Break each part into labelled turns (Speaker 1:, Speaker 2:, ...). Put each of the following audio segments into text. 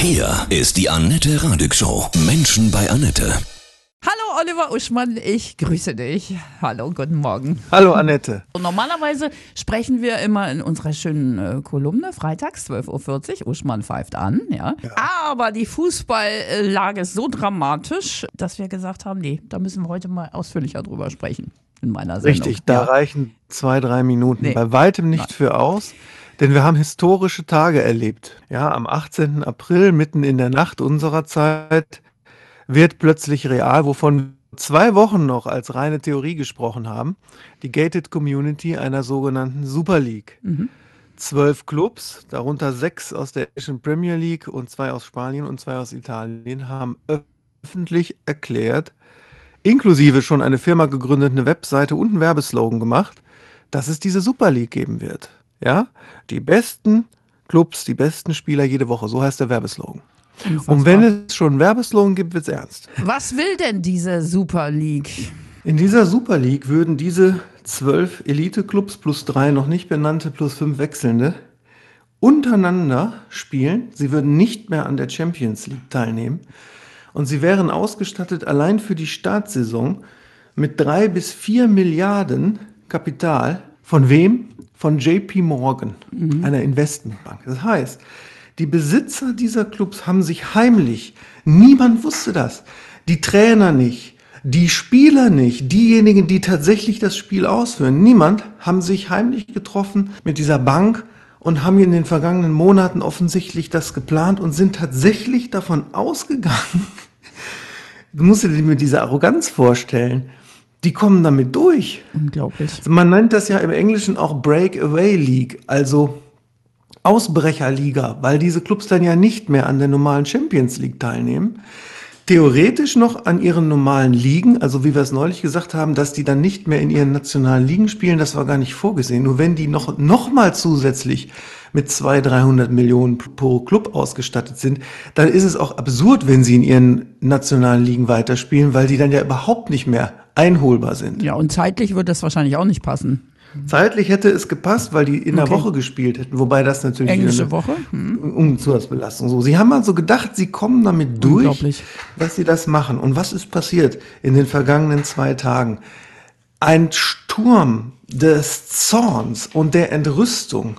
Speaker 1: Hier ist die Annette Radig Show. Menschen bei Annette.
Speaker 2: Hallo Oliver Uschmann, ich grüße dich. Hallo, guten Morgen.
Speaker 3: Hallo Annette.
Speaker 2: Und normalerweise sprechen wir immer in unserer schönen äh, Kolumne freitags 12.40 Uhr. Uschmann pfeift an, ja. Aber die Fußballlage ist so dramatisch, dass wir gesagt haben, nee, da müssen wir heute mal ausführlicher drüber sprechen in meiner Sendung.
Speaker 3: Richtig, da
Speaker 2: ja.
Speaker 3: reichen zwei, drei Minuten
Speaker 2: Nee.
Speaker 3: bei weitem nicht
Speaker 2: Nein.
Speaker 3: für aus. Denn wir haben historische Tage erlebt. Ja, am 18. April, mitten in der Nacht unserer Zeit, wird plötzlich real, wovon wir zwei Wochen noch als reine Theorie gesprochen haben, die Gated Community einer sogenannten Super League.
Speaker 2: Mhm.
Speaker 3: Zwölf Clubs, darunter sechs aus der englischen Premier League und zwei aus Spanien und zwei aus Italien, haben öffentlich erklärt, inklusive schon eine Firma gegründet, eine Webseite und einen Werbeslogan gemacht, dass es diese Super League geben wird. Ja, die besten Clubs, die besten Spieler jede Woche, so heißt der Werbeslogan. Und wenn es schon einen Werbeslogan gibt, wird es ernst.
Speaker 2: Was will denn diese Super League?
Speaker 3: In dieser Super League würden diese zwölf Elite-Clubs plus drei noch nicht benannte plus fünf wechselnde untereinander spielen. Sie würden nicht mehr an der Champions League teilnehmen. Und sie wären ausgestattet allein für die Startsaison mit drei bis vier Milliarden Kapital. Von wem? Von JP Morgan, einer Investmentbank. Das heißt, die Besitzer dieser Clubs haben sich heimlich, niemand wusste das, die Trainer nicht, die Spieler nicht, diejenigen, die tatsächlich das Spiel ausführen, niemand haben sich heimlich getroffen mit dieser Bank und haben in den vergangenen Monaten offensichtlich das geplant und sind tatsächlich davon ausgegangen, du musst dir mir diese Arroganz vorstellen, die kommen damit durch.
Speaker 2: Unglaublich.
Speaker 3: Man nennt das ja im Englischen auch Breakaway League, also Ausbrecherliga, weil diese Clubs dann ja nicht mehr an der normalen Champions League teilnehmen. Theoretisch noch an ihren normalen Ligen, also wie wir es neulich gesagt haben, dass die dann nicht mehr in ihren nationalen Ligen spielen, das war gar nicht vorgesehen. Nur wenn die noch, noch mal zusätzlich mit 200, 300 Millionen pro Club ausgestattet sind, dann ist es auch absurd, wenn sie in ihren nationalen Ligen weiterspielen, weil die dann ja überhaupt nicht mehr einholbar sind.
Speaker 2: Ja, und zeitlich wird das wahrscheinlich auch nicht passen.
Speaker 3: Zeitlich hätte es gepasst, weil die in der
Speaker 2: Okay.
Speaker 3: Woche gespielt hätten, wobei das natürlich
Speaker 2: Englische
Speaker 3: eine
Speaker 2: Woche? Hm.
Speaker 3: Umzugsbelastung. So, sie haben also gedacht, sie kommen damit durch, dass sie das machen. Und was ist passiert in den vergangenen zwei Tagen? Ein Sturm des Zorns und der Entrüstung,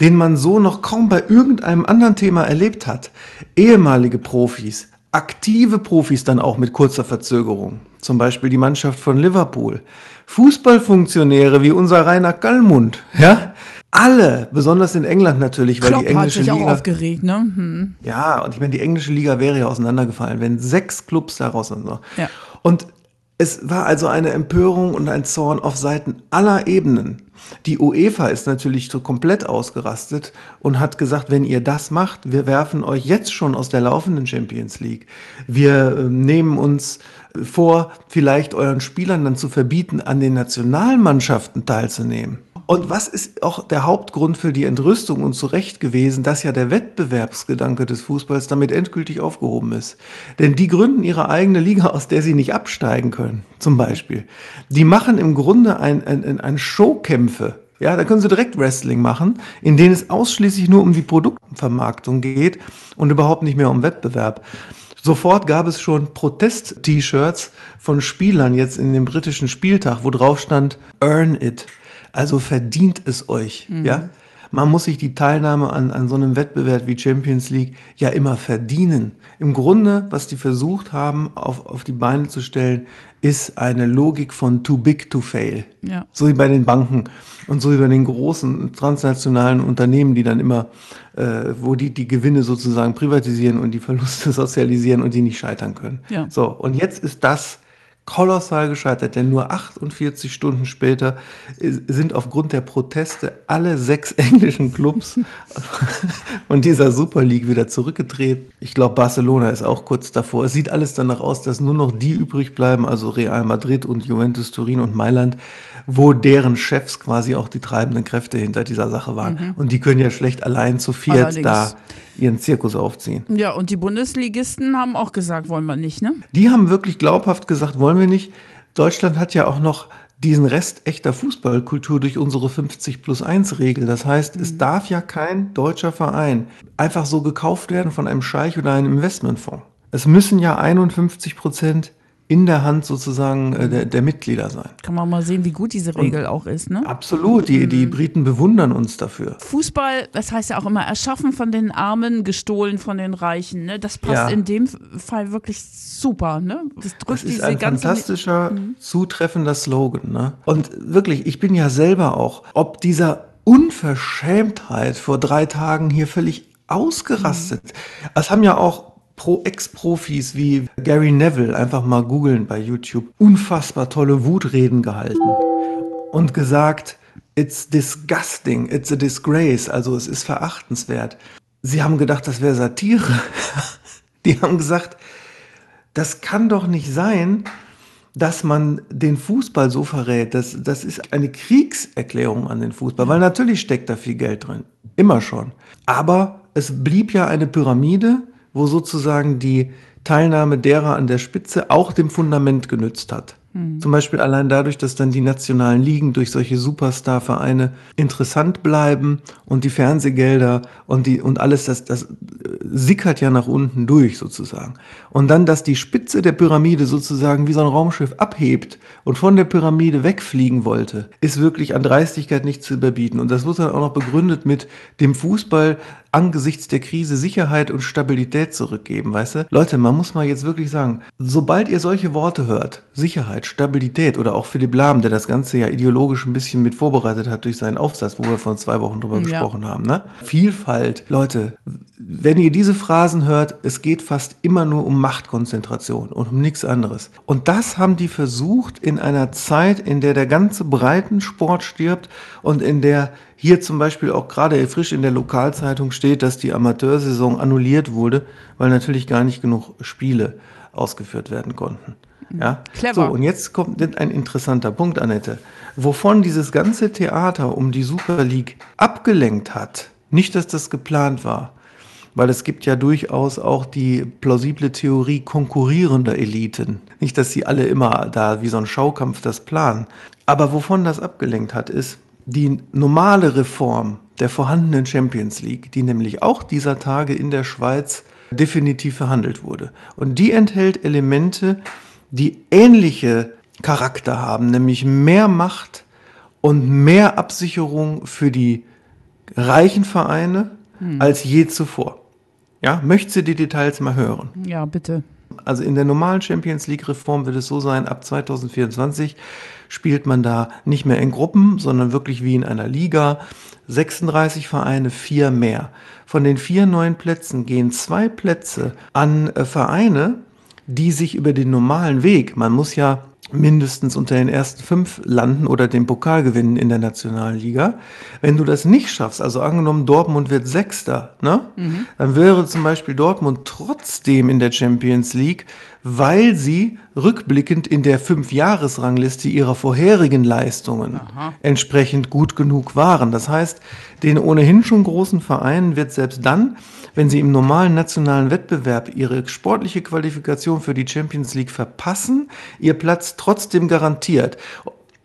Speaker 3: den man so noch kaum bei irgendeinem anderen Thema erlebt hat. Ehemalige Profis, aktive Profis dann auch mit kurzer Verzögerung. Zum Beispiel die Mannschaft von Liverpool. Fußballfunktionäre wie unser Rainer Gallmund, ja. Alle, besonders in England natürlich, weil
Speaker 2: Klopp
Speaker 3: die
Speaker 2: hat
Speaker 3: englische
Speaker 2: sich auch
Speaker 3: Liga.
Speaker 2: aufgeregt, ne? Hm.
Speaker 3: Ja, und ich meine, die englische Liga wäre ja auseinandergefallen, wenn sechs Clubs daraus sind. So.
Speaker 2: Ja.
Speaker 3: Und es war also eine Empörung und ein Zorn auf Seiten aller Ebenen. Die UEFA ist natürlich komplett ausgerastet und hat gesagt, wenn ihr das macht, wir werfen euch jetzt schon aus der laufenden Champions League. Wir äh, nehmen uns vor, vielleicht euren Spielern dann zu verbieten, an den Nationalmannschaften teilzunehmen. Und was ist auch der Hauptgrund für die Entrüstung und zu Recht gewesen, dass ja der Wettbewerbsgedanke des Fußballs damit endgültig aufgehoben ist. Denn die gründen ihre eigene Liga, aus der sie nicht absteigen können, zum Beispiel. Die machen im Grunde ein, ein, ein, Showkämpfe. Ja, da können sie direkt Wrestling machen, in denen es ausschließlich nur um die Produktvermarktung geht und überhaupt nicht mehr um Wettbewerb. Sofort gab es schon Protest-T-Shirts von Spielern jetzt in dem britischen Spieltag, wo drauf stand, earn it. Also verdient es euch, ja. Man muss sich die Teilnahme an, an so einem Wettbewerb wie Champions League ja immer verdienen. Im Grunde, was die versucht haben, auf, auf die Beine zu stellen, ist eine Logik von too big to fail.
Speaker 2: Ja.
Speaker 3: So wie bei den Banken und so wie bei den großen transnationalen Unternehmen, die dann immer, äh, wo die die Gewinne sozusagen privatisieren und die Verluste sozialisieren und die nicht scheitern können.
Speaker 2: Ja.
Speaker 3: So, und jetzt ist das kolossal gescheitert, denn nur 48 Stunden später sind aufgrund der Proteste alle sechs englischen Clubs und dieser Super League wieder zurückgedreht. Ich glaube, Barcelona ist auch kurz davor. Es sieht alles danach aus, dass nur noch die übrig bleiben, also Real Madrid und Juventus Turin und Mailand, wo deren Chefs quasi auch die treibenden Kräfte hinter dieser Sache waren. Und die können ja schlecht allein zu viert
Speaker 2: Allerdings.
Speaker 3: da ihren Zirkus aufziehen.
Speaker 2: Ja, und die Bundesligisten haben auch gesagt, wollen wir nicht, ne?
Speaker 3: Die haben wirklich glaubhaft gesagt, wollen wir nicht. Deutschland hat ja auch noch diesen Rest echter Fußballkultur durch unsere 50 plus 1 Regel. Das heißt, es darf ja kein deutscher Verein einfach so gekauft werden von einem Scheich oder einem Investmentfonds. Es müssen ja 51 Prozent in der Hand sozusagen äh, der, der Mitglieder sein.
Speaker 2: Kann man mal sehen, wie gut diese Regel auch ist, ne?
Speaker 3: Absolut, die, die Briten bewundern uns dafür.
Speaker 2: Fußball, das heißt ja auch immer, erschaffen von den Armen, gestohlen von den Reichen. Ne? Das passt
Speaker 3: Ja.
Speaker 2: in dem Fall wirklich super. Ne? Das drückt
Speaker 3: Das ist
Speaker 2: diese
Speaker 3: ein
Speaker 2: ganze.
Speaker 3: fantastischer, zutreffender Slogan. Ne? Und wirklich, ich bin ja selber auch, ob dieser Unverschämtheit vor drei Tagen hier völlig ausgerastet. Es haben ja auch Pro Ex-Profis wie Gary Neville, einfach mal googeln bei YouTube, unfassbar tolle Wutreden gehalten und gesagt, it's disgusting, it's a disgrace, also es ist verachtenswert. Sie haben gedacht, das wäre Satire. Die haben gesagt, das kann doch nicht sein, dass man den Fußball so verrät. Das, das ist eine Kriegserklärung an den Fußball, weil natürlich steckt da viel Geld drin. Immer schon. Aber es blieb ja eine Pyramide, wo sozusagen die Teilnahme derer an der Spitze auch dem Fundament genützt hat. Zum Beispiel allein dadurch, dass dann die nationalen Ligen durch solche Superstar-Vereine interessant bleiben und die Fernsehgelder und die und alles, das, das äh, sickert ja nach unten durch sozusagen. Und dann, dass die Spitze der Pyramide sozusagen wie so ein Raumschiff abhebt und von der Pyramide wegfliegen wollte, ist wirklich an Dreistigkeit nicht zu überbieten. Und das wird dann auch noch begründet mit dem Fußball angesichts der Krise Sicherheit und Stabilität zurückgeben, weißt du? Leute, man muss mal jetzt wirklich sagen, sobald ihr solche Worte hört, Sicherheit, Stabilität oder auch Philipp Lahm, der das Ganze ja ideologisch ein bisschen mit vorbereitet hat durch seinen Aufsatz, wo wir vor zwei Wochen drüber
Speaker 2: Ja.
Speaker 3: gesprochen haben, ne? Vielfalt, Leute, wenn ihr diese Phrasen hört, es geht fast immer nur um Machtkonzentration und um nichts anderes. Und das haben die versucht in einer Zeit, in der der ganze Breitensport stirbt und in der hier zum Beispiel auch gerade frisch in der Lokalzeitung steht, dass die Amateursaison annulliert wurde, weil natürlich gar nicht genug Spiele ausgeführt werden konnten. Ja?
Speaker 2: Clever.
Speaker 3: So, und jetzt kommt ein interessanter Punkt, Annette. Wovon dieses ganze Theater um die Super League abgelenkt hat, nicht, dass das geplant war, weil es gibt ja durchaus auch die plausible Theorie konkurrierender Eliten. Nicht, dass sie alle immer da wie so ein Schaukampf das planen. Aber wovon das abgelenkt hat, ist die normale Reform der vorhandenen Champions League, die nämlich auch dieser Tage in der Schweiz definitiv verhandelt wurde. Und die enthält Elemente, die ähnliche Charakter haben, nämlich mehr Macht und mehr Absicherung für die reichen Vereine als je zuvor. Ja, möchtest du die Details mal hören?
Speaker 2: Ja, bitte.
Speaker 3: Also in der normalen Champions League Reform wird es so sein, ab 2024 spielt man da nicht mehr in Gruppen, sondern wirklich wie in einer Liga. 36 Vereine, vier mehr. Von den vier neuen Plätzen gehen zwei Plätze an äh, Vereine, die sich über den normalen Weg, man muss ja mindestens unter den ersten fünf landen oder den Pokal gewinnen in der nationalen Liga. Wenn du das nicht schaffst, also angenommen Dortmund wird Sechster, ne? dann wäre zum Beispiel Dortmund trotzdem in der Champions League, weil sie rückblickend in der Fünfjahresrangliste ihrer vorherigen Leistungen entsprechend gut genug waren. Das heißt, den ohnehin schon großen Vereinen wird selbst dann, wenn sie im normalen nationalen Wettbewerb ihre sportliche Qualifikation für die Champions League verpassen, ihr Platz trotzdem garantiert.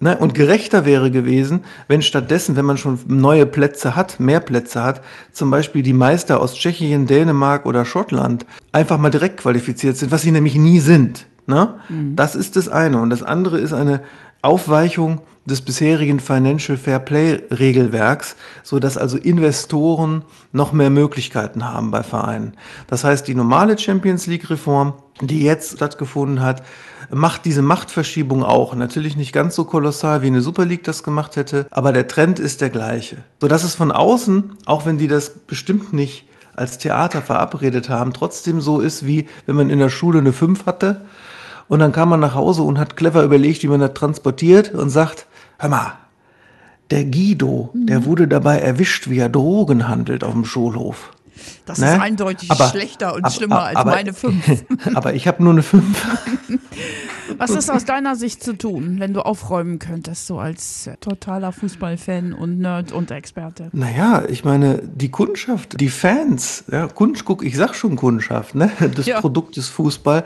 Speaker 3: Ne? Und gerechter wäre gewesen, wenn stattdessen, wenn man schon neue Plätze hat, mehr Plätze hat, zum Beispiel die Meister aus Tschechien, Dänemark oder Schottland einfach mal direkt qualifiziert sind, was sie nämlich nie sind. Ne? Das ist das eine. Und das andere ist eine Aufweichung des bisherigen Financial Fair Play Regelwerks, so dass also Investoren noch mehr Möglichkeiten haben bei Vereinen. Das heißt, die normale Champions League Reform, die jetzt stattgefunden hat, macht diese Machtverschiebung auch. Natürlich nicht ganz so kolossal, wie eine Super League das gemacht hätte, aber der Trend ist der gleiche. So dass es von außen, auch wenn die das bestimmt nicht als Theater verabredet haben, trotzdem so ist, wie wenn man in der Schule eine 5 hatte und dann kam man nach Hause und hat clever überlegt, wie man das transportiert und sagt, hör mal, der Guido, der wurde dabei erwischt, wie er Drogen handelt auf dem Schulhof.
Speaker 2: Das
Speaker 3: Ne?
Speaker 2: ist eindeutig
Speaker 3: Aber-
Speaker 2: schlechter und
Speaker 3: aber-
Speaker 2: schlimmer als
Speaker 3: aber-
Speaker 2: meine fünf.
Speaker 3: Aber ich habe nur eine 5.
Speaker 2: Was ist aus deiner Sicht zu tun, wenn du aufräumen könntest, so als totaler Fußballfan und Nerd und Experte?
Speaker 3: Naja, ich meine, die Kundschaft, die Fans, ja, Kunst, guck, ich sag schon Kundschaft, ne, des
Speaker 2: Ja.
Speaker 3: Produktes Fußball,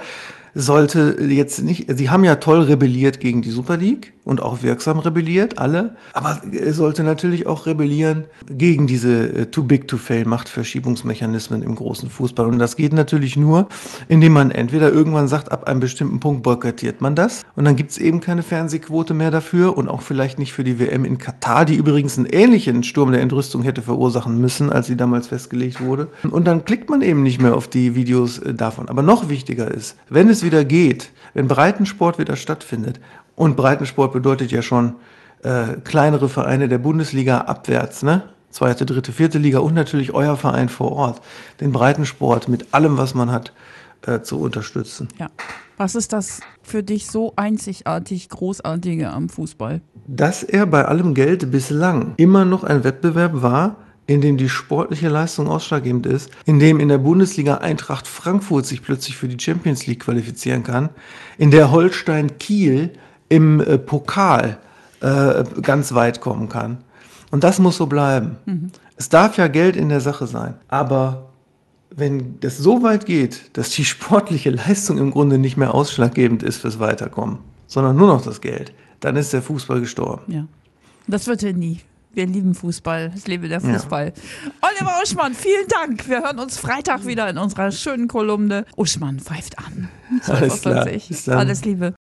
Speaker 3: sollte jetzt nicht, sie haben ja toll rebelliert gegen die Super League und auch wirksam rebelliert, alle, aber er sollte natürlich auch rebellieren gegen diese äh, too big to fail Machtverschiebungsmechanismen im großen Fußball. Und das geht natürlich nur, indem man entweder irgendwann sagt, ab einem bestimmten Punkt boykottiert man das und dann gibt es eben keine Fernsehquote mehr dafür und auch vielleicht nicht für die WM in Katar, die übrigens einen ähnlichen Sturm der Entrüstung hätte verursachen müssen, als sie damals festgelegt wurde. Und dann klickt man eben nicht mehr auf die Videos äh, davon. Aber noch wichtiger ist, wenn es wieder geht, wenn Breitensport wieder stattfindet, und Breitensport bedeutet ja schon äh, kleinere Vereine der Bundesliga abwärts, ne? Zweite, dritte, vierte Liga und natürlich euer Verein vor Ort, den Breitensport mit allem, was man hat, äh, zu unterstützen.
Speaker 2: Ja. Was ist das für dich so einzigartig Großartige am Fußball?
Speaker 3: Dass er bei allem Geld bislang immer noch ein Wettbewerb war, in dem die sportliche Leistung ausschlaggebend ist, in dem in der Bundesliga Eintracht Frankfurt sich plötzlich für die Champions League qualifizieren kann, in der Holstein Kiel im äh, Pokal äh, ganz weit kommen kann. Und das muss so bleiben. Mhm. Es darf ja Geld in der Sache sein, aber wenn das so weit geht, dass die sportliche Leistung im Grunde nicht mehr ausschlaggebend ist fürs Weiterkommen, sondern nur noch das Geld, dann ist der Fußball gestorben.
Speaker 2: Ja. Das wird er nie. Wir lieben Fußball. Es lebe der Fußball. Ja. Oliver Uschmann, vielen Dank. Wir hören uns Freitag wieder in unserer schönen Kolumne. Uschmann pfeift an.
Speaker 3: Alles, klar.
Speaker 2: Alles Liebe.